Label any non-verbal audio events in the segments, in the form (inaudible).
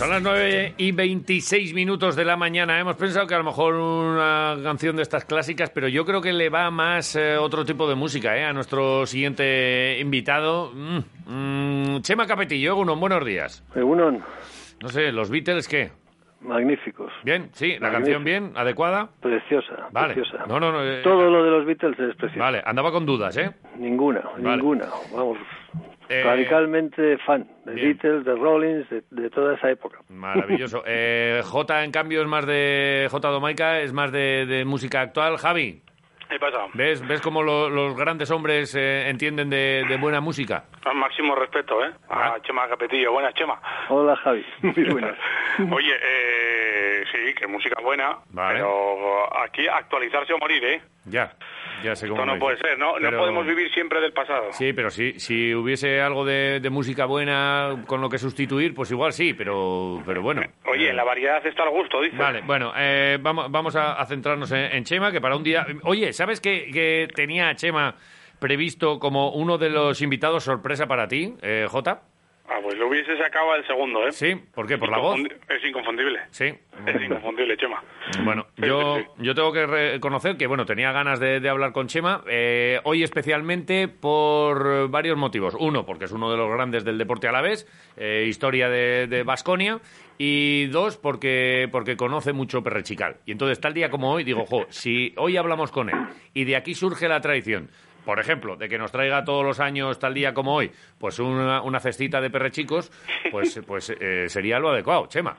Son las 9 y 26 minutos de la mañana. Hemos pensado que a lo mejor una canción de estas clásicas, pero yo creo que le va más eh, otro tipo de música eh, a nuestro siguiente invitado. Mm, mm, Chema Capetillo, Egunon, buenos días. Egunon. No sé, ¿los Beatles qué? Magníficos. Bien, sí, la canción bien, adecuada. Preciosa, Vale. preciosa. No, no, no. eh, Todo lo de los Beatles es precioso. Vale, andaba con dudas, ¿eh? Ninguna, Vale. ninguna. Vamos, Eh, radicalmente fan de bien. Beatles, de Rollins, de, de toda esa época. Maravilloso. (laughs) Eh, J, en cambio, es más de. J. Domaica es más de, de música actual. Javi, ¿Qué pasa? ¿ves, ves cómo lo- los grandes hombres eh, entienden de, de buena música? Al máximo respeto, ¿eh? Ah. A Chema Capetillo. Buenas, Chema. Hola, Javi. (laughs) Muy buenas. (laughs) Oye, eh, sí, que música buena, Vale. pero aquí actualizarse o morir, ¿eh? Ya, ya sé cómo Esto no puede ser, ¿no? Pero- No podemos vivir siempre del pasado. Sí, pero si, si hubiese algo de, de música buena con lo que sustituir, pues igual sí, pero, pero bueno. Oye, Eh, en la variedad está el gusto, dice. Vale, bueno, eh, vamos, vamos a, a centrarnos en, en Chema, que para un día... Oye, ¿sabes que, que tenía a Chema previsto como uno de los invitados sorpresa para ti, eh, Jota? Ah, pues lo hubiese sacado el segundo, ¿eh? Sí, ¿por qué? ¿Por la voz? Es inconfundible. Sí. Es inconfundible, Chema. Bueno, yo, yo tengo que reconocer que, bueno, tenía ganas de, de hablar con Chema, eh, hoy especialmente por varios motivos. Uno, porque es uno de los grandes del deporte a la vez, historia de Vasconia, y dos, porque, porque conoce mucho Perrechical. Y entonces, tal día como hoy, digo, jo, si hoy hablamos con él y de aquí surge la tradición, por ejemplo, de que nos traiga todos los años, tal día como hoy, pues una, una cestita de perrechicos, pues, (laughs) pues eh, sería lo adecuado, Chema.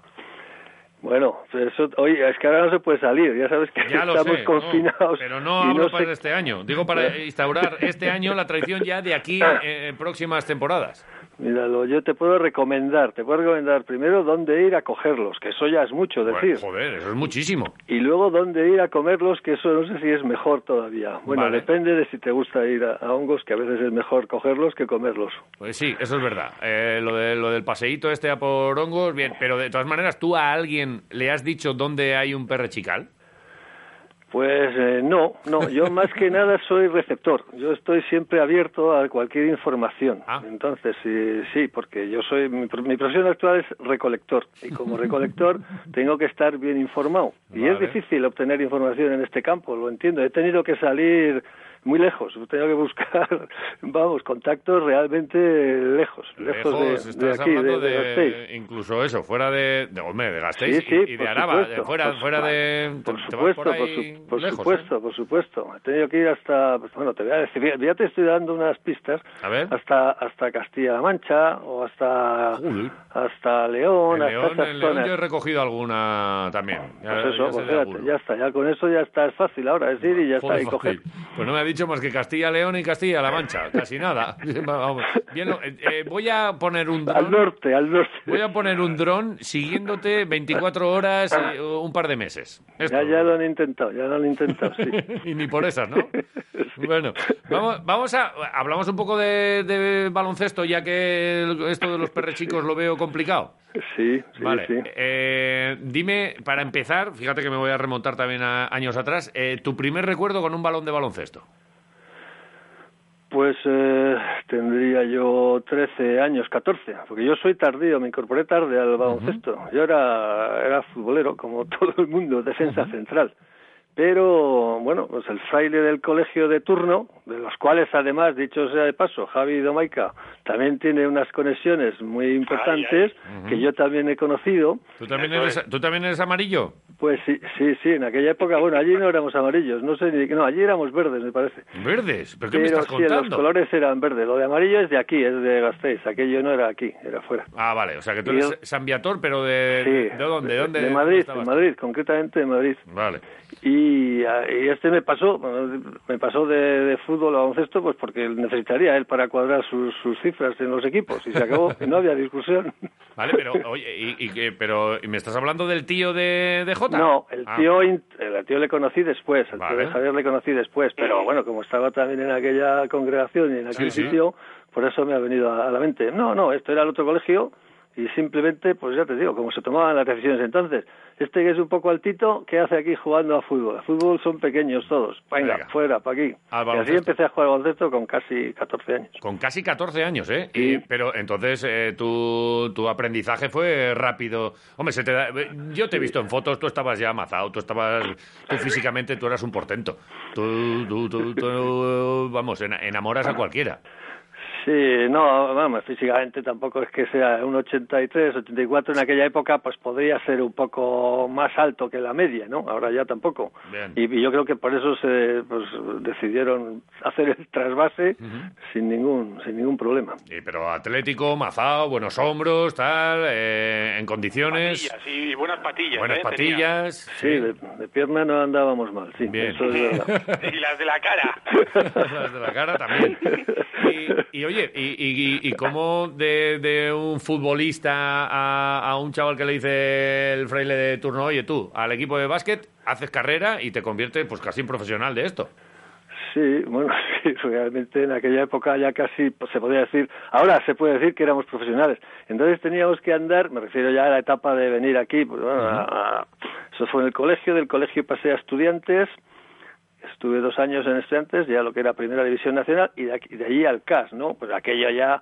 Bueno, eso, oye, es que ahora no se puede salir, ya sabes que Ya estamos sé, confinados. no, pero no hablo no para este año. Digo para instaurar este año la tradición ya de aquí (laughs) eh, en próximas temporadas. Míralo, yo te puedo recomendar, te puedo recomendar primero dónde ir a cogerlos, que eso ya es mucho Bueno, decir. joder, eso es muchísimo. Y luego dónde ir a comerlos, que eso no sé si es mejor todavía. Bueno, Vale. depende de si te gusta ir a, a hongos, que a veces es mejor cogerlos que comerlos. Pues sí, eso es verdad. Eh, lo, de, lo del paseíto este a por hongos, bien. Pero de todas maneras, ¿tú a alguien le has dicho dónde hay un perrechical? Pues eh, no, no, yo (laughs) más que nada soy receptor. Yo estoy siempre abierto a cualquier información. Ah. Entonces, sí, sí, porque yo soy, mi, mi profesión actual es recolector. Y como recolector (laughs) tengo que estar bien informado. Y es difícil obtener información en este campo, lo entiendo. He tenido que salir muy lejos, he tenido que buscar, (laughs) vamos, contactos realmente lejos, lejos, de- de, estás aquí, hablando de, de incluso eso, fuera de, de hombre, de Gasteiz Sí, sí, y, y de Araba, supuesto, de fuera, por fuera de... Por supuesto, por, por, ahí su- por lejos, ¿eh? supuesto, por supuesto. He tenido que ir hasta, pues, bueno, te voy a decir, ya- te estoy dando unas pistas, A ver. hasta hasta Castilla-La Mancha o hasta hasta León, En hasta León, esas en León yo he recogido alguna también. Ya- Pues eso, ya pues de fíjate, ya está, ya con eso ya está, es fácil ahora, es ir y ya Joder, está, y coger. Pues no me dicho más que Castilla-León y Castilla-La Mancha, casi nada. (laughs) (laughs) Vamos. Bien, lo- eh, eh, voy a poner un Al dron. norte, al norte. Voy a poner un dron siguiéndote (laughs) 24 horas y un par de meses. Esto. Ya, ya lo han intentado, ya lo han intentado, sí. y ni por esas, ¿no? Bueno, vamos, vamos a. Hablamos un poco de, de baloncesto, ya que esto de los (laughs) perrechicos lo veo complicado. Sí, sí, Vale. sí. eh, dime, para empezar, fíjate que me voy a remontar también a años atrás, eh, tu primer recuerdo con un balón de baloncesto. Pues eh, tendría yo 13 años, 14, porque yo soy tardío, me incorporé tarde al baloncesto. Yo era, era futbolero, como (laughs) todo el mundo, defensa central. Pero, bueno, pues el fraile del colegio de turno, de los cuales además, dicho sea de paso, Javi Domaica también tiene unas conexiones muy importantes que yo también he conocido. ¿Tú también, eres, es. ¿Tú también eres amarillo? Pues sí, sí, sí, en aquella época, bueno, allí no éramos amarillos, no sé ni, no, allí éramos verdes, me parece. ¿Verdes? ¿Pero qué me estás sí, los contando? colores eran verdes. Lo de amarillo es de aquí, es de Gasteiz. Aquello no era aquí, era fuera. Ah, vale, o sea que tú Y eres yo- San Viator, pero de, Sí. ¿de dónde? ¿De, dónde De Madrid, de? Madrid, concretamente de Madrid. Vale. Y, y este me pasó, me pasó de, de fútbol a baloncesto, pues porque necesitaría él para cuadrar sus, sus cifras en los equipos. Y se acabó, y no había discusión. (laughs) Vale, pero, oye, y, y pero ¿y ¿me estás hablando del tío de, de Jota? No, el Ah, tío, el tío le conocí después, el Vale. tío de Javier le conocí después, pero bueno, como estaba también en aquella congregación y en aquel Sí, sí. sitio, por eso me ha venido a, a la mente. No, no, esto era el otro colegio, y simplemente, pues ya te digo, como se tomaban las decisiones entonces. Este que es un poco altito, ¿qué hace aquí jugando a fútbol? El fútbol son pequeños todos. Venga, fuera, para aquí. Y así empecé a jugar al baloncesto con casi 14 años. Con casi 14 años, ¿eh? Y, pero entonces eh, tu, tu aprendizaje fue rápido. Hombre, se te yo te he visto en fotos, tú estabas ya amazado, tú estabas, tú físicamente, tú eras un portento. Tú, tú, tú, tú vamos, enamoras a cualquiera. Sí, no, vamos, físicamente tampoco es que sea un 83, 84 en aquella época, pues podría ser un poco más alto que la media, ¿no? Ahora ya tampoco. Y, yo creo que por eso se pues, decidieron hacer el trasvase sin ningún sin ningún problema. Sí, pero atlético, mazao, buenos hombros, tal, eh, en condiciones. Patillas, y buenas patillas. Buenas ¿eh? patillas. Sí, de, pierna no andábamos mal, sí. Eso es (laughs) y las de la cara. (laughs) las de la cara también. y (laughs) oye, ¿y, y, cómo de, un futbolista a, un chaval que le dice el fraile de turno, oye tú, al equipo de básquet, haces carrera y te conviertes pues casi en profesional de esto? Sí, bueno, (laughs) sí, realmente en aquella época ya casi pues, se podía decir, ahora se puede decir que éramos profesionales. Entonces teníamos que andar, me refiero ya a la etapa de venir aquí, pues, eso fue en el colegio, del colegio pasé a estudiantes, Estuve dos años en Estudiantes, ya lo que era Primera División Nacional, y de, aquí, de allí al CAS, ¿no? Pues aquella ya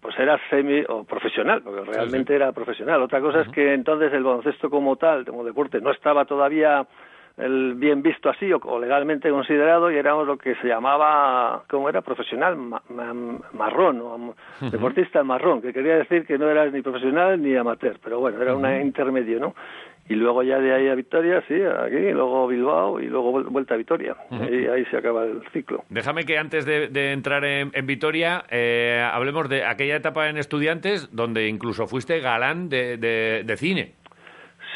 pues era semi o profesional, porque realmente era profesional. Otra cosa es que entonces el baloncesto como tal, como deporte, no estaba todavía el bien visto así o, legalmente considerado y éramos lo que se llamaba, ¿cómo era? Profesional marrón, o deportista marrón, que quería decir que no eras ni profesional ni amateur, pero bueno, era un intermedio, ¿no? Y luego ya de ahí a Victoria, sí, aquí, luego Bilbao y luego vuelta a Victoria. y ahí se acaba el ciclo. Déjame que antes de, entrar en, Victoria eh, hablemos de aquella etapa en estudiantes donde incluso fuiste galán de, de cine.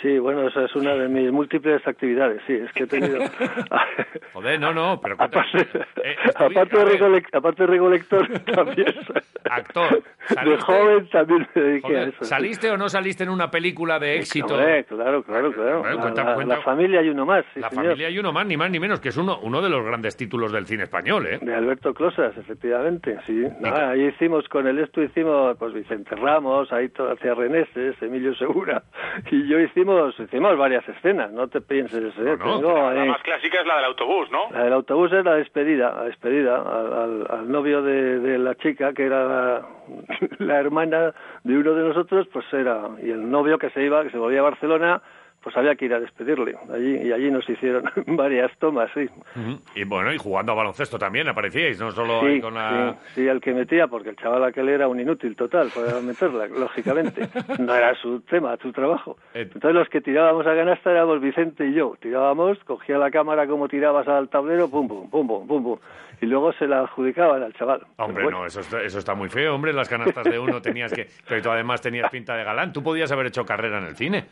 Sí, bueno, esa es una de mis múltiples actividades, sí, es que he tenido... (laughs) Joder, no, no, pero... Aparte, eh, aparte, de aparte de recolector, (laughs) también... Actor. De joven también me dediqué a eso. ¿Saliste o no saliste en una película de éxito? claro, claro, claro. la, familia y uno más, La familia y uno más, ni más ni menos, que es uno, uno de los grandes títulos del cine español, ¿eh? De Alberto Closas, efectivamente, sí. ahí hicimos, con el esto hicimos, pues Vicente Ramos, ahí hacia Reneses, Emilio Segura, (laughs) y yo hicimos hicimos, varias escenas, no te pienses. ¿eh? la más clásica es la del autobús, ¿no? La del autobús es la despedida, la despedida al, novio de, la chica, que era (laughs) la, hermana de uno de nosotros, pues era, y el novio que se iba, que se volvía a Barcelona, pues había que ir a despedirle. Allí, y allí nos hicieron (laughs) varias tomas, sí. Y bueno, y jugando a baloncesto también aparecíais, no solo con la... Sí, sí, el que metía, porque el chaval aquel era un inútil total para meterla, (laughs) lógicamente. No era su tema, su trabajo. Eh, Entonces los que tirábamos a canasta éramos Vicente y yo. Tirábamos, cogía la cámara como tirabas al tablero, pum, pum, pum, pum, pum, pum. Y luego se la adjudicaban al chaval. Hombre, no, eso está, eso está muy feo, hombre. Las canastas de uno tenías que... Pero tú además tenías pinta de galán. Tú podías haber hecho carrera en el cine.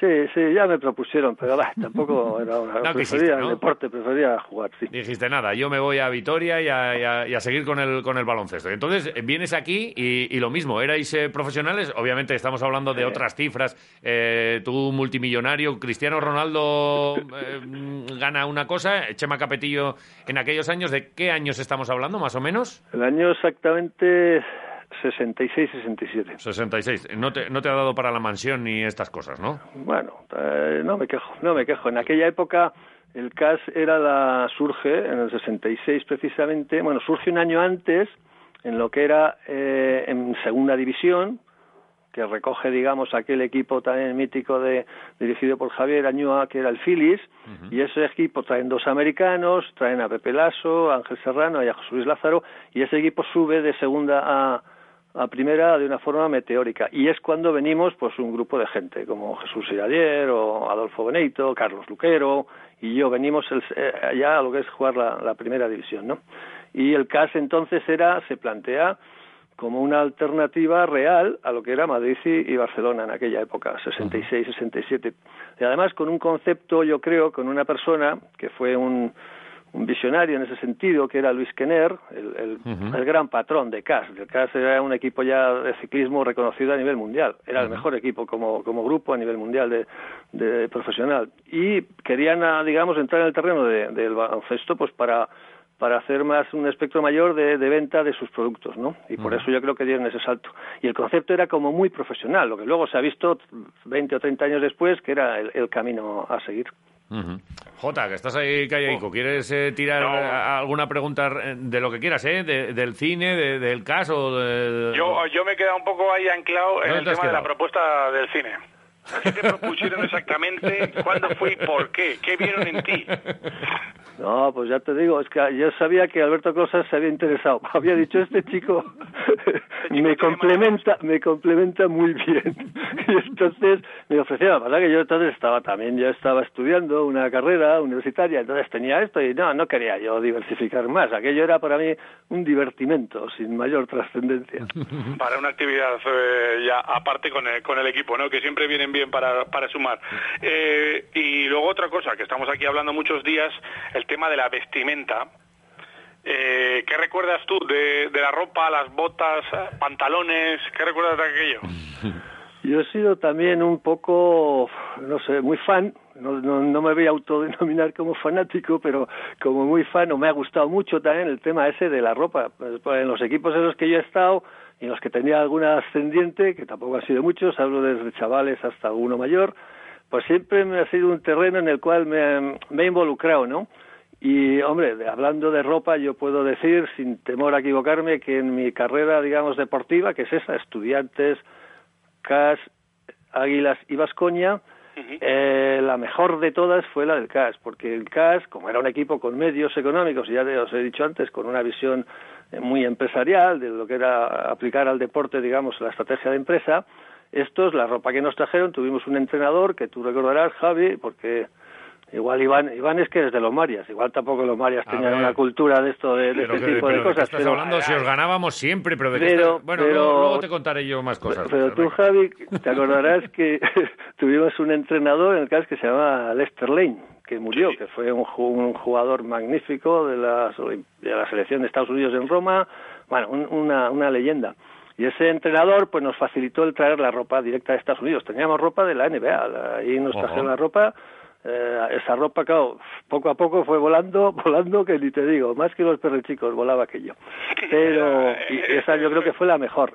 Sí, sí, ya me propusieron, pero (laughs) tampoco era una... No, prefería el deporte, prefería jugar, sí. Dijiste, nada, yo me voy a Vitoria y a, y a, seguir con el, con el baloncesto. Entonces, vienes aquí y, y lo mismo, erais eh, profesionales, obviamente estamos hablando de otras cifras, eh, tú multimillonario, Cristiano Ronaldo eh, gana una cosa, Chema Capetillo en aquellos años, ¿de qué años estamos hablando, más o menos? El año exactamente 66, 67. 66. No te, no te ha dado para la mansión ni estas cosas, ¿no? Bueno, eh, no me quejo, no me quejo. En aquella época el CAS era la surge en el 66 precisamente, bueno, surge un año antes en lo que era eh, en segunda división, que recoge, digamos, aquel equipo también mítico de, dirigido por Javier Añúa, que era el Phillies, y ese equipo traen dos americanos, traen a Pepe Lasso, a Ángel Serrano y a José Luis Lázaro, y ese equipo sube de segunda a, a primera de una forma meteórica. Y es cuando venimos, pues, un grupo de gente, como Jesús Iradier, o Adolfo Benito, Carlos Luquero, y yo venimos el, eh, allá a lo que es jugar la, primera división, ¿no? Y el CAS entonces era, se plantea como una alternativa real a lo que era Madrid y, Barcelona en aquella época, 66, 67. Y además con un concepto, yo creo, con una persona que fue un, un visionario en ese sentido, que era Luis Kenner, el, el, gran patrón de CAS. El CAS era un equipo ya de ciclismo reconocido a nivel mundial. Era el mejor equipo como, como grupo a nivel mundial de, de profesional. Y querían, ah, digamos, entrar en el terreno del baloncesto pues para para hacer más un espectro mayor de, venta de sus productos, ¿no? Y por eso yo creo que dieron ese salto. Y el concepto era como muy profesional, lo que luego se ha visto 20 o 30 años después que era el, camino a seguir. Jota, que estás ahí calladico, ¿quieres eh, tirar alguna pregunta de lo que quieras, eh? del cine, del caso? Yo, yo me he quedado un poco ahí anclado en el tema de la propuesta del cine. ¿Qué te propusieron exactamente? ¿Cuándo fue y por qué? ¿Qué vieron en ti? No, pues ya te digo, es que yo sabía que Alberto Cosas se había interesado. (laughs) Había dicho, este chico (laughs) me complementa, me complementa muy bien. (laughs) Y entonces me ofrecía, la que yo entonces estaba también, yo estaba estudiando una carrera universitaria, entonces tenía esto y no, no quería yo diversificar más. Aquello era para mí un divertimento sin mayor trascendencia. Para una actividad eh, ya aparte con el, con el equipo, ¿no? Que siempre vienen bien para, para sumar. Eh, y luego otra cosa, que estamos aquí hablando muchos días, el tema de la vestimenta. Eh, ¿Qué recuerdas tú de, la ropa, las botas, pantalones? ¿Qué recuerdas de aquello? (laughs) Yo he sido también un poco, no sé, muy fan, no, no, me voy a autodenominar como fanático, pero como muy fan, o me ha gustado mucho también el tema ese de la ropa. Pues, en los equipos en los que yo he estado, y en los que tenía alguna ascendiente, que tampoco ha sido muchos, hablo desde chavales hasta uno mayor, pues siempre me ha sido un terreno en el cual me, me he involucrado, ¿no? Y, hombre, hablando de ropa, yo puedo decir, sin temor a equivocarme, que en mi carrera, digamos, deportiva, que es esa, estudiantes, CAS, Águilas y Vascoña, eh, la mejor de todas fue la del CAS, porque el CAS, como era un equipo con medios económicos, y ya os he dicho antes, con una visión muy empresarial de lo que era aplicar al deporte, digamos, la estrategia de empresa, estos, la ropa que nos trajeron, tuvimos un entrenador que tú recordarás, Javi, porque Igual Iván, Iván es que es de los Marias, igual tampoco los Marias tenían una cultura de esto, de, este tipo de cosas. estás hablando si os ganábamos siempre, pero de Bueno, luego, te contaré yo más cosas. Pero, tú, Javi, te acordarás que (laughs) tuvimos un entrenador en el caso que se llama Lester Lane, que murió, que fue un, jugador magnífico de la, de la selección de Estados Unidos en Roma, bueno, una, una leyenda. Y ese entrenador pues nos facilitó el traer la ropa directa de Estados Unidos. Teníamos ropa de la NBA, ahí nos trajeron la ropa eh, esa ropa, claro, poco a poco fue volando, (laughs) volando, que ni te digo, más que los chicos volaba aquello. (laughs) Pero esa yo creo que fue la mejor.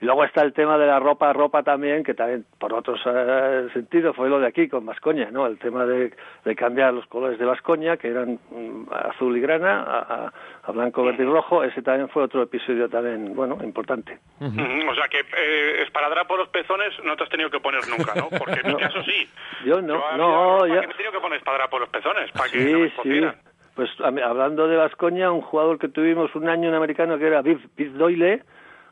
Y luego está el tema de la ropa, ropa también, que también por otros eh, sentidos fue lo de aquí con Vascoña, ¿no? El tema de, de cambiar los colores de Vascoña, que eran mm, azul y grana, a, a, blanco, verde y rojo, ese también fue otro episodio también, bueno, importante. O sea que eh, esparadrapo los pezones no te has tenido que poner nunca, ¿no? Porque (laughs) mi caso sí. Yo no, no, yo... me he tenido que poner esparadrapo los pezones para que sí, sí. Pues hablando de Vascoña, un jugador que tuvimos un año en americano que era Biff, Biff Doyle,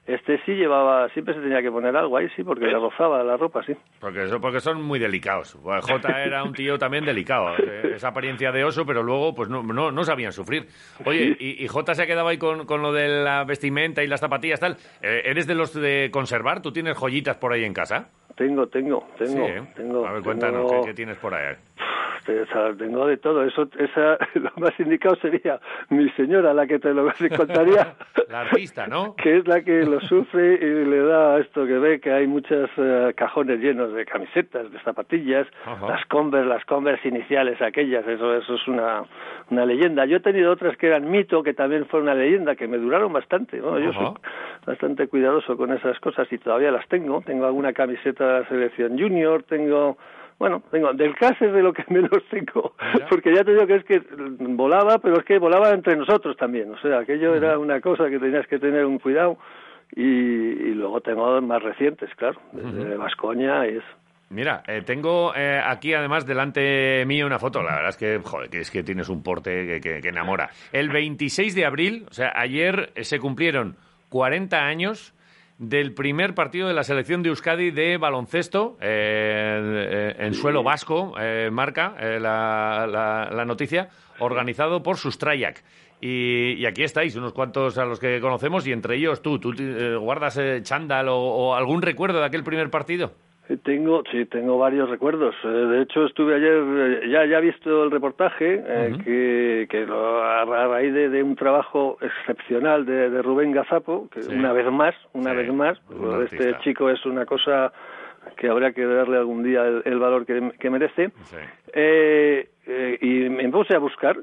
este sí llevaba, siempre se tenía que poner algo ahí, sí, porque le rozaba la ropa, sí. Porque, eso, porque son muy delicados. J era un tío también delicado, eh, (laughs) esa apariencia de oso, pero luego pues no, no, no sabían sufrir. Oye, y, y, J se ha quedado ahí con, con, lo de la vestimenta y las zapatillas, tal. Eh, ¿Eres de los de conservar? ¿Tú tienes joyitas por ahí en casa? Tengo, tengo, tengo. ¿eh? tengo A ver, cuéntanos, ¿qué, ¿qué, tienes por ahí? Tengo de todo. Eso, esa, (laughs) lo más indicado sería mi señora, la que te lo (laughs) contaría. la artista, ¿no? Que es la que lo sufre y le da esto que ve que hay muchos eh, cajones llenos de camisetas, de zapatillas, las Converse, las Converse iniciales, aquellas. Eso, eso es una, una leyenda. Yo he tenido otras que eran mito, que también fue una leyenda, que me duraron bastante. ¿no? Yo soy bastante cuidadoso con esas cosas y todavía las tengo. Tengo alguna camiseta de la selección junior, tengo bueno, tengo, del CAS es de lo que (laughs) menos tengo, porque ya te digo que es que volaba, pero es que volaba entre nosotros también, o sea, aquello era una cosa que tenías que tener un cuidado y, luego tengo más recientes, claro, desde Vascoña y eso. Mira, eh, tengo eh, aquí además delante mío una foto. La verdad es que, joder, que es que tienes un porte que, que enamora. El 26 de abril, o sea, ayer se cumplieron 40 años del primer partido de la selección de Euskadi de baloncesto eh, en suelo vasco, eh, marca eh, la, la, noticia, organizado por Sustrayak. Y, y, aquí estáis, unos cuantos a los que conocemos, y entre ellos tú, ¿tú guardas chándal o algún recuerdo de aquel primer partido? Tengo, sí, tengo varios recuerdos. Eh, de hecho, estuve ayer, eh, ya ya he visto el reportaje, eh, que, que a, raíz de, un trabajo excepcional de, Rubén Gazapo, que una vez más, una vez más, este chico es una cosa que habría que darle algún día el, valor que, merece. eh, y me puse a buscar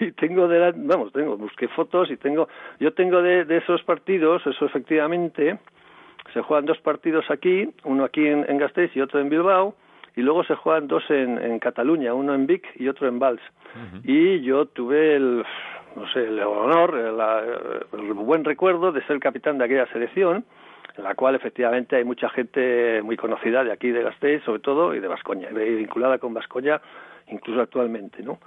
y, (laughs) tengo de vamos tengo busqué fotos y tengo yo tengo de, de esos partidos eso efectivamente se juegan dos partidos aquí uno aquí en, en Gasteiz y otro en Bilbao y luego se juegan dos en, en Cataluña uno en Vic y otro en Valls y yo tuve el no sé el honor el buen recuerdo de ser capitán de aquella selección en la cual efectivamente hay mucha gente muy conocida de aquí de Gasteiz, sobre todo, y de Vascoña, vinculada con Vascoña, incluso actualmente, ¿no?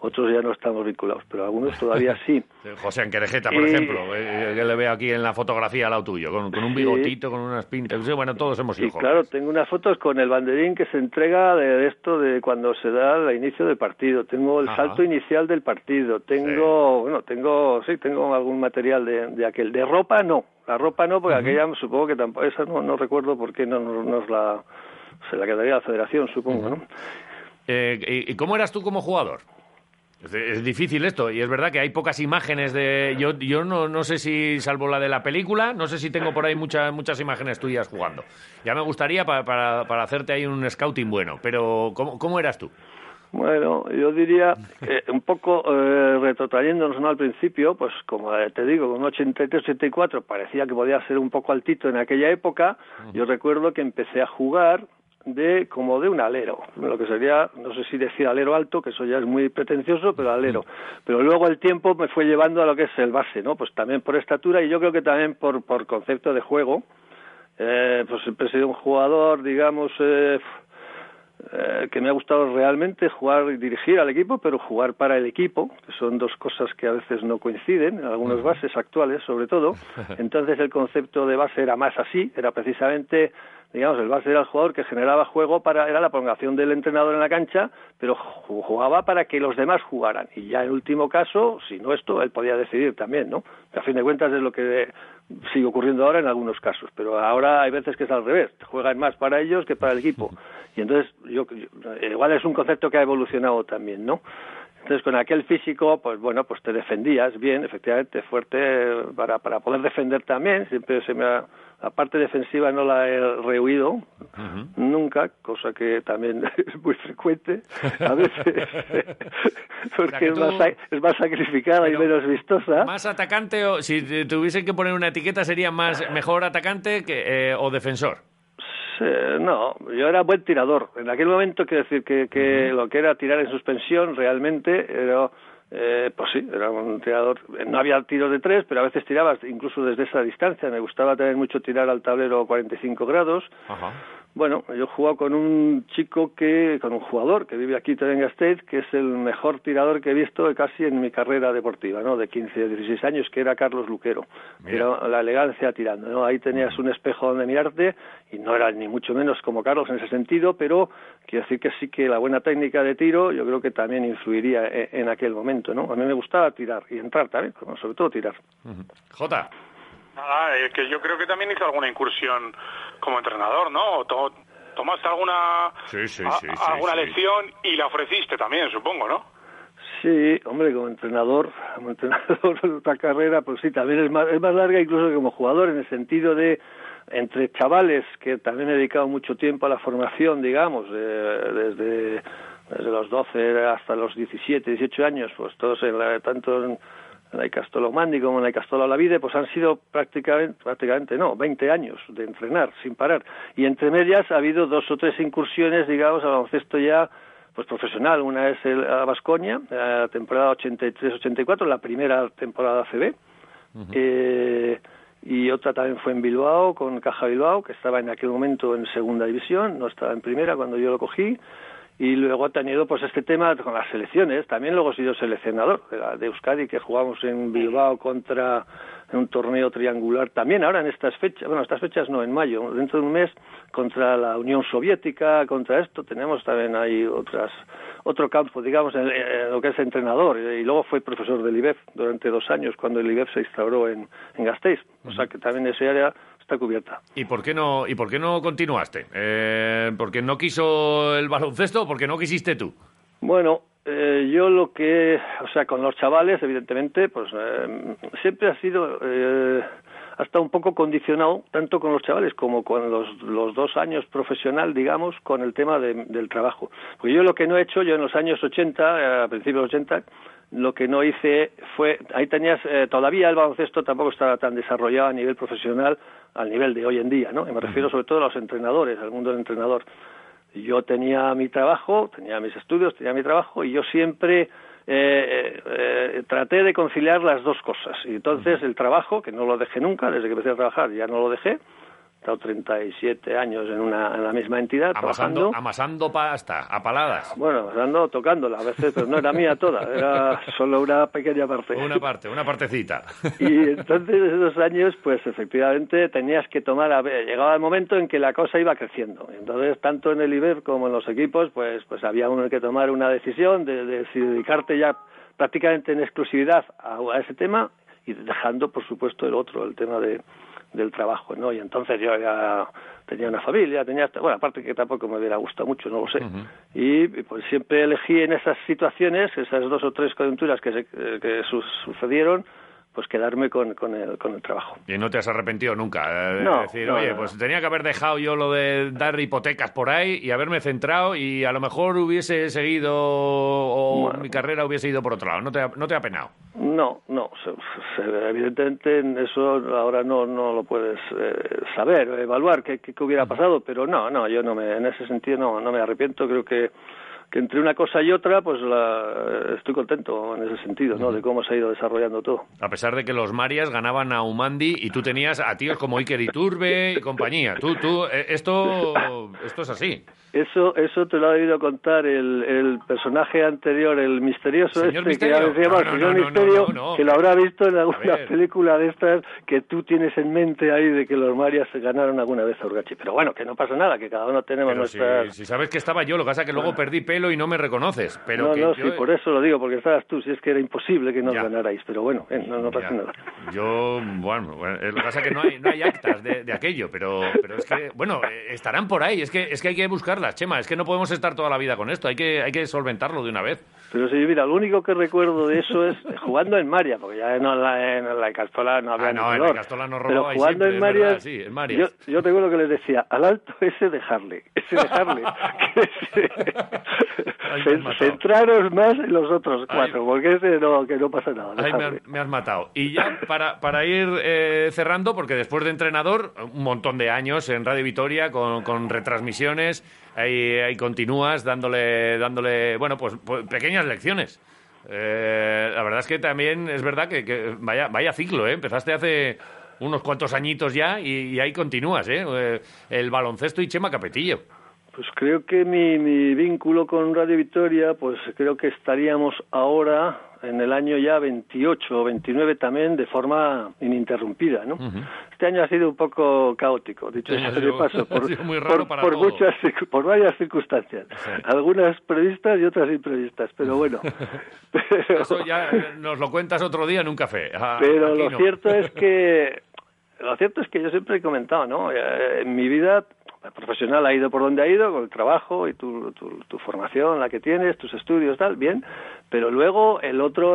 Otros ya no estamos vinculados, pero algunos todavía (laughs) sí. José Anquerejeta, por ejemplo, eh, que le veo aquí en la fotografía al lado tuyo, con, un bigotito, con unas pintas. Bueno, todos hemos sido Claro, tengo unas fotos con el banderín que se entrega de esto de cuando se da el inicio del partido. Tengo el salto inicial del partido. Tengo, bueno, tengo, sí, tengo algún material de, de aquel. De ropa no, la ropa no, porque aquella supongo que tampoco, esa no, no recuerdo por qué no nos la, se la quedaría la federación, supongo, ¿no? Eh, ¿Y cómo eras tú como jugador? Es, difícil esto, y es verdad que hay pocas imágenes de... Yo, yo no, no sé si, salvo la de la película, no sé si tengo por ahí muchas muchas imágenes tuyas jugando. Ya me gustaría para, para, para hacerte ahí un scouting bueno, pero ¿cómo, cómo eras tú? Bueno, yo diría, un poco eh, retrotrayéndonos ¿no? al principio, pues como te digo, con 83-84 parecía que podía ser un poco altito en aquella época. Yo recuerdo que empecé a jugar de como de un alero, lo que sería, no sé si decir alero alto, que eso ya es muy pretencioso, pero alero. Pero luego el tiempo me fue llevando a lo que es el base, ¿no? Pues también por estatura y yo creo que también por, por concepto de juego. Eh, pues siempre he sido un jugador, digamos, eh, eh, que me ha gustado realmente jugar y dirigir al equipo, pero jugar para el equipo, que son dos cosas que a veces no coinciden, en algunas bases actuales sobre todo. (laughs) Entonces el concepto de base era más así, era precisamente digamos, el base era el jugador que generaba juego para, era la prolongación del entrenador en la cancha, pero jugaba para que los demás jugaran. Y ya en último caso, si no esto, él podía decidir también, ¿no? a fin de cuentas es lo que sigue ocurriendo ahora en algunos casos, pero ahora hay veces que es al revés, juegan más para ellos que para el equipo. Y entonces, yo, igual es un concepto que ha evolucionado también, ¿no? Entonces, con aquel físico, pues bueno, pues te defendías bien, efectivamente, fuerte para, para poder defender también. Siempre se me ha, la parte defensiva no la he rehuido nunca, cosa que también (laughs) es muy frecuente a veces, (laughs) (laughs) porque es, más, es, más, sacrificada y menos vistosa. Más atacante, o si tuviesen que poner una etiqueta, sería más mejor atacante que, eh, o defensor. no, yo era buen tirador. En aquel momento, quiero decir que, que lo que era tirar en suspensión realmente era eh, pues sí, era un tirador. No había tiros de tres, pero a veces tirabas incluso desde esa distancia. Me gustaba tener mucho tirar al tablero 45 grados. Ajá. Bueno, yo he jugado con un chico que, con un jugador que vive aquí en State, que es el mejor tirador que he visto casi en mi carrera deportiva, ¿no? De 15, 16 años, que era Carlos Luquero. Era la elegancia tirando, ¿no? Ahí tenías un espejo donde mirarte y no era ni mucho menos como Carlos en ese sentido, pero quiero decir que sí que la buena técnica de tiro yo creo que también influiría e, en, aquel momento, ¿no? A mí me gustaba tirar y entrar también, sobre todo tirar. Jota. Nada, que yo creo que también hizo alguna incursión como entrenador, ¿no? ¿Tomaste alguna, alguna lección y la ofreciste también, supongo, ¿no? Sí, hombre, como entrenador, (laughs) como entrenador de otra carrera, pues sí, también es más, es más larga incluso que como jugador, en el sentido de entre chavales que también he dedicado mucho tiempo a la formación, digamos, desde, desde los 12 hasta los 17, 18 años, pues todos en la, tanto en en la Castolo Mandi como en la Castolo Lavide, pues han sido prácticamente, prácticamente no, 20 años de entrenar sin parar. Y entre medias ha habido dos o tres incursiones, digamos, al baloncesto ya pues profesional. Una es el, a Basconia, la temporada 83-84, la primera temporada CB. eh, y otra también fue en Bilbao, con Caja Bilbao, que estaba en aquel momento en segunda división, no estaba en primera cuando yo lo cogí y luego ha tenido pues este tema con las selecciones. También luego he sido seleccionador de, la, de Euskadi que jugamos en Bilbao contra en un torneo triangular también ahora en estas fechas. Bueno estas fechas no en mayo. Dentro de un mes contra la Unión Soviética contra esto. Tenemos también ahí otras otro campo digamos en, lo que es entrenador. Y luego fue profesor del IBEF durante dos años cuando el IBEF se instauró en, en Gasteiz. O sea que también ese área está cubierta. ¿Y por qué no, y por qué no continuaste? Eh, ¿Porque no quiso el baloncesto o porque no quisiste tú? Bueno, eh, yo lo que, o sea, con los chavales, evidentemente, pues eh, siempre ha sido, eh, ha estado un poco condicionado, tanto con los chavales como con los, los dos años profesional, digamos, con el tema del trabajo. Porque yo lo que no he hecho, yo en los años 80, eh, a principios de 80, lo que no hice fue, ahí tenías, eh, todavía el baloncesto tampoco estaba tan desarrollado a nivel profesional al nivel de hoy en día, ¿no? Y me refiero sobre todo a los entrenadores, al mundo del entrenador. Yo tenía mi trabajo, tenía mis estudios, tenía mi trabajo y yo siempre eh, eh, traté de conciliar las dos cosas. Y entonces el trabajo, que no lo dejé nunca, desde que empecé a trabajar ya no lo dejé, estado 37 años en, una, en la misma entidad amasando, Amasando pasta, a paladas. Bueno, amasando, tocándola a veces, pero no era mía toda, era solo una pequeña parte. Una parte, una partecita. (laughs) Y entonces esos años, pues efectivamente tenías que tomar, a ver, llegaba el momento en que la cosa iba creciendo. Entonces, tanto en el IBER como en los equipos, pues, pues había uno que tomar una decisión de, de, dedicarte ya prácticamente en exclusividad a ese tema y dejando, por supuesto, el otro, el tema de del trabajo, ¿no? Y entonces yo ya tenía una familia, tenía, bueno, aparte que tampoco me hubiera gustado mucho, no lo sé. Y pues siempre elegí en esas situaciones, esas dos o tres coyunturas que, se, que sucedieron, pues quedarme con, con, el, con el trabajo. Y no te has arrepentido nunca de no, decir, oye, pues tenía que haber dejado yo lo de dar hipotecas por ahí y haberme centrado y a lo mejor hubiese seguido o mi carrera hubiese ido por otro lado. ¿No te ha, no te ha penado? No, no. Evidentemente eso ahora no, no lo puedes eh, saber, evaluar qué, qué, hubiera pasado, pero no, no, yo no me, en ese sentido no, no me arrepiento. Creo que que entre una cosa y otra, pues la, estoy contento en ese sentido, ¿no? De cómo se ha ido desarrollando todo. A pesar de que los Marias ganaban a Umandi y tú tenías a tíos como Iker Iturbe y compañía. Tú, tú, eh, esto, esto es así. Eso, eso te lo ha debido contar el, el personaje anterior, el misterioso este, que se llama Señor Misterio, que lo habrá visto en alguna película de estas que tú tienes en mente ahí de que los Marias se ganaron alguna vez a Urgachi. Pero bueno, que no pasa nada, que cada uno tenemos nuestras... Si, sabes que estaba yo, lo que pasa es que luego perdí pelo y no me reconoces. Pero no, que no, sí, por eso lo digo, porque estabas tú, si es que era imposible que nos ganarais. Pero bueno, eh, no, no pasa nada. Yo, bueno, lo que pasa es que no hay, no hay actas de, de aquello, pero, pero es que, bueno, eh, estarán por ahí, es que, es que hay que buscarlas, Chema, es que no podemos estar toda la vida con esto, hay que, hay que solventarlo de una vez. Pero sí, mira, lo único que recuerdo de eso es jugando en María, porque ya no, en, la, en la Castola no había ah, no, en la Castola no Pero jugando en María, sí, en Yo, yo tengo lo que les decía, al alto ese dejarle, ese dejarle. (laughs) centraros más en los otros cuatro, porque ese no, que no pasa nada. me, has, matado. Y ya para, para ir eh, cerrando, porque después de entrenador, un montón de años en Radio Vitoria con, con retransmisiones, ahí, ahí continúas dándole, dándole, bueno, pues, pues pequeñas lecciones. Eh, la verdad es que también es verdad que, vaya, vaya ciclo, ¿eh? Empezaste hace unos cuantos añitos ya y, ahí continúas, ¿eh? ¿eh? El baloncesto y Chema Capetillo. Pues creo que mi, mi vínculo con Radio Victoria, pues creo que estaríamos ahora en el año ya 28 o 29 también de forma ininterrumpida, ¿no? Este año ha sido un poco caótico, dicho sea de paso, (laughs) por, muchas, por varias circunstancias, algunas previstas y otras imprevistas, pero bueno. (laughs) Eso ya nos lo cuentas otro día en un café. Ah, pero lo cierto es (laughs) que lo cierto es que yo siempre he comentado, ¿no? Eh, en mi vida profesional ha ido por donde ha ido, con el trabajo y tu, tu, formación, la que tienes, tus estudios, tal, bien, pero luego el otro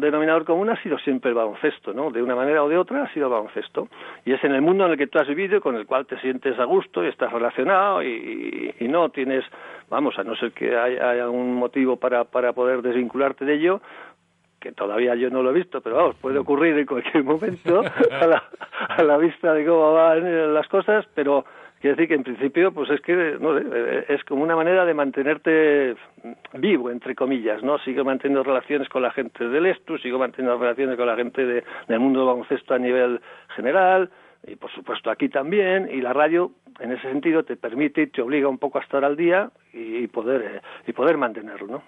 denominador común ha sido siempre el baloncesto, ¿no? De una manera o de otra ha sido el baloncesto. Y es en el mundo en el que tú has vivido, con el cual te sientes a gusto y estás relacionado y, y, no tienes, vamos, a no ser que haya, haya un motivo para, para poder desvincularte de ello, que todavía yo no lo he visto, pero vamos, puede ocurrir en cualquier momento (laughs) a la, a la vista de cómo van las cosas, pero Quiere decir que en principio, pues es que no, es como una manera de mantenerte vivo, entre comillas, ¿no? Sigo manteniendo relaciones con la gente del Estu, sigo manteniendo relaciones con la gente de, del mundo del baloncesto a nivel general, y por supuesto aquí también, y la radio en ese sentido te permite y te obliga un poco a estar al día y, poder, eh, y poder mantenerlo, ¿no?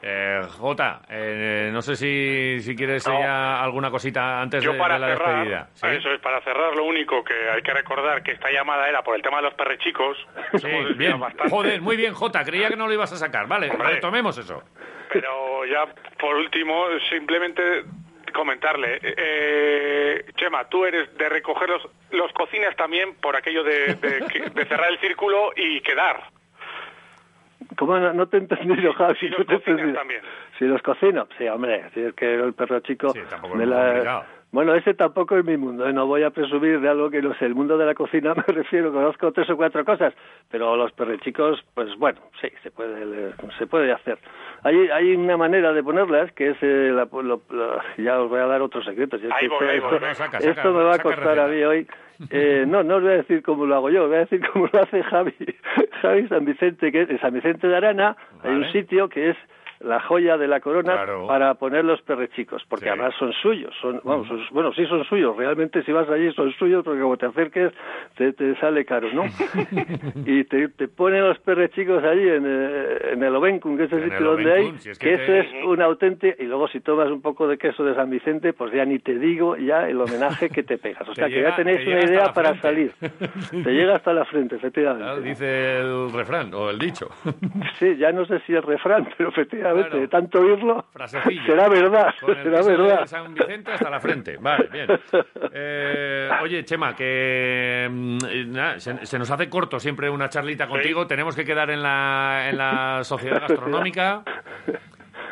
Eh, Jota, eh, no sé si, si quieres ya alguna cosita antes de, la despedida. Eso es, para cerrar, lo único que hay que recordar que esta llamada era por el tema de los perrechicos. Sí, bien. Joder, muy bien, Jota, creía que no lo ibas a sacar. Vale, retomemos eso. Pero ya, por último, simplemente comentarle. Eh, Chema, tú eres de recoger los, los cocinas también por aquello de, de cerrar el círculo y quedar. ¿Cómo no, te he entendido, Javi? Si los también. Si los cocino, sí, hombre, si es que el perro chico me, la, Bueno, ese tampoco es mi mundo, ¿eh? no voy a presumir de algo que no sé, el mundo de la cocina (laughs) me refiero, conozco tres o cuatro cosas, pero los perrechicos, pues bueno, sí, se puede, se puede hacer. Hay, hay una manera de ponerlas que es, eh, la, ya os voy a dar otros secretos. esto, me va a costar a mí hoy. Eh, no, no os voy a decir cómo lo hago yo, voy a decir cómo lo hace Javi, (laughs) Javi San Vicente, que es en San Vicente de Arana, hay un sitio que es la joya de la corona para poner los perrechicos, porque además son suyos, son, vamos, bueno, sí son suyos, realmente si vas allí son suyos, porque como te acerques te, te sale caro, ¿no? (laughs) y te, te, ponen los perrechicos allí en, eh, en el Ovencum, que es el sitio donde hay, que, eso es un auténtico, y luego si tomas un poco de queso de San Vicente, pues ya ni te digo ya el homenaje que te pegas, o (laughs) sea que ya tenéis una idea para salir, (laughs) te llega hasta la frente, efectivamente. dice el refrán, o el dicho. sí, ya no sé si es refrán, pero efectivamente de tanto oírlo, será verdad, será verdad. San Vicente hasta la frente, vale, bien. Eh, oye, Chema, que mm, se, nos hace corto siempre una charlita contigo, tenemos que quedar en la, en la sociedad gastronómica.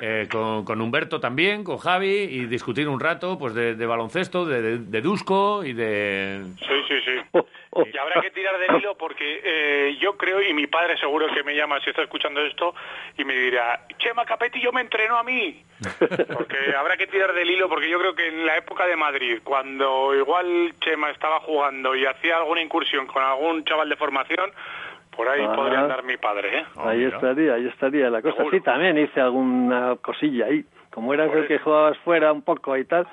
Eh, con, Humberto también, con Javi, y discutir un rato pues de, baloncesto, de, de, Dusko y de... Sí, sí, sí. (laughs) Y habrá que tirar del hilo porque eh, yo creo, y mi padre seguro que me llama si está escuchando esto, y me dirá, Chema Capetillo me entrenó a mí. Porque habrá que tirar del hilo porque yo creo que en la época de Madrid, cuando igual Chema estaba jugando y hacía alguna incursión con algún chaval de formación, por ahí podría andar mi padre, ¿eh? ahí estaría, ahí estaría la cosa. Sí, también hice alguna cosilla ahí. Como eras el que jugabas fuera un poco y tal,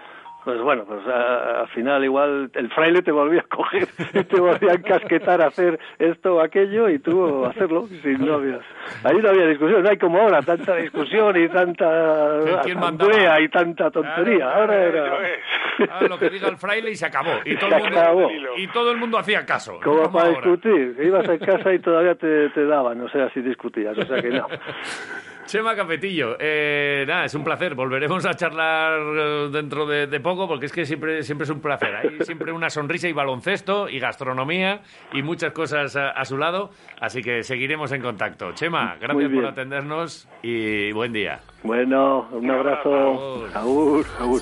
pues bueno, pues al final igual el fraile te volvía a coger, (laughs) te volvía a encasquetar a hacer esto o aquello y tú hacerlo sin novias. Ahí no había discusión, no hay como ahora, tanta discusión y tanta asamblea y tanta tontería. ahora era... Ah, lo que diga el fraile y se acabó. Y todo, el mundo, y todo el mundo hacía caso. Como para discutir, ibas a casa y todavía te, te daban, o sea, si discutías, o sea que no. (laughs) Chema Capetillo, eh, nada, es un placer. Volveremos a charlar eh, dentro de, poco porque es que siempre, siempre es un placer. Hay siempre una sonrisa y baloncesto y gastronomía y muchas cosas a, su lado. Así que seguiremos en contacto. Chema, gracias por atendernos y buen día. Bueno, un abrazo. Agur, agur.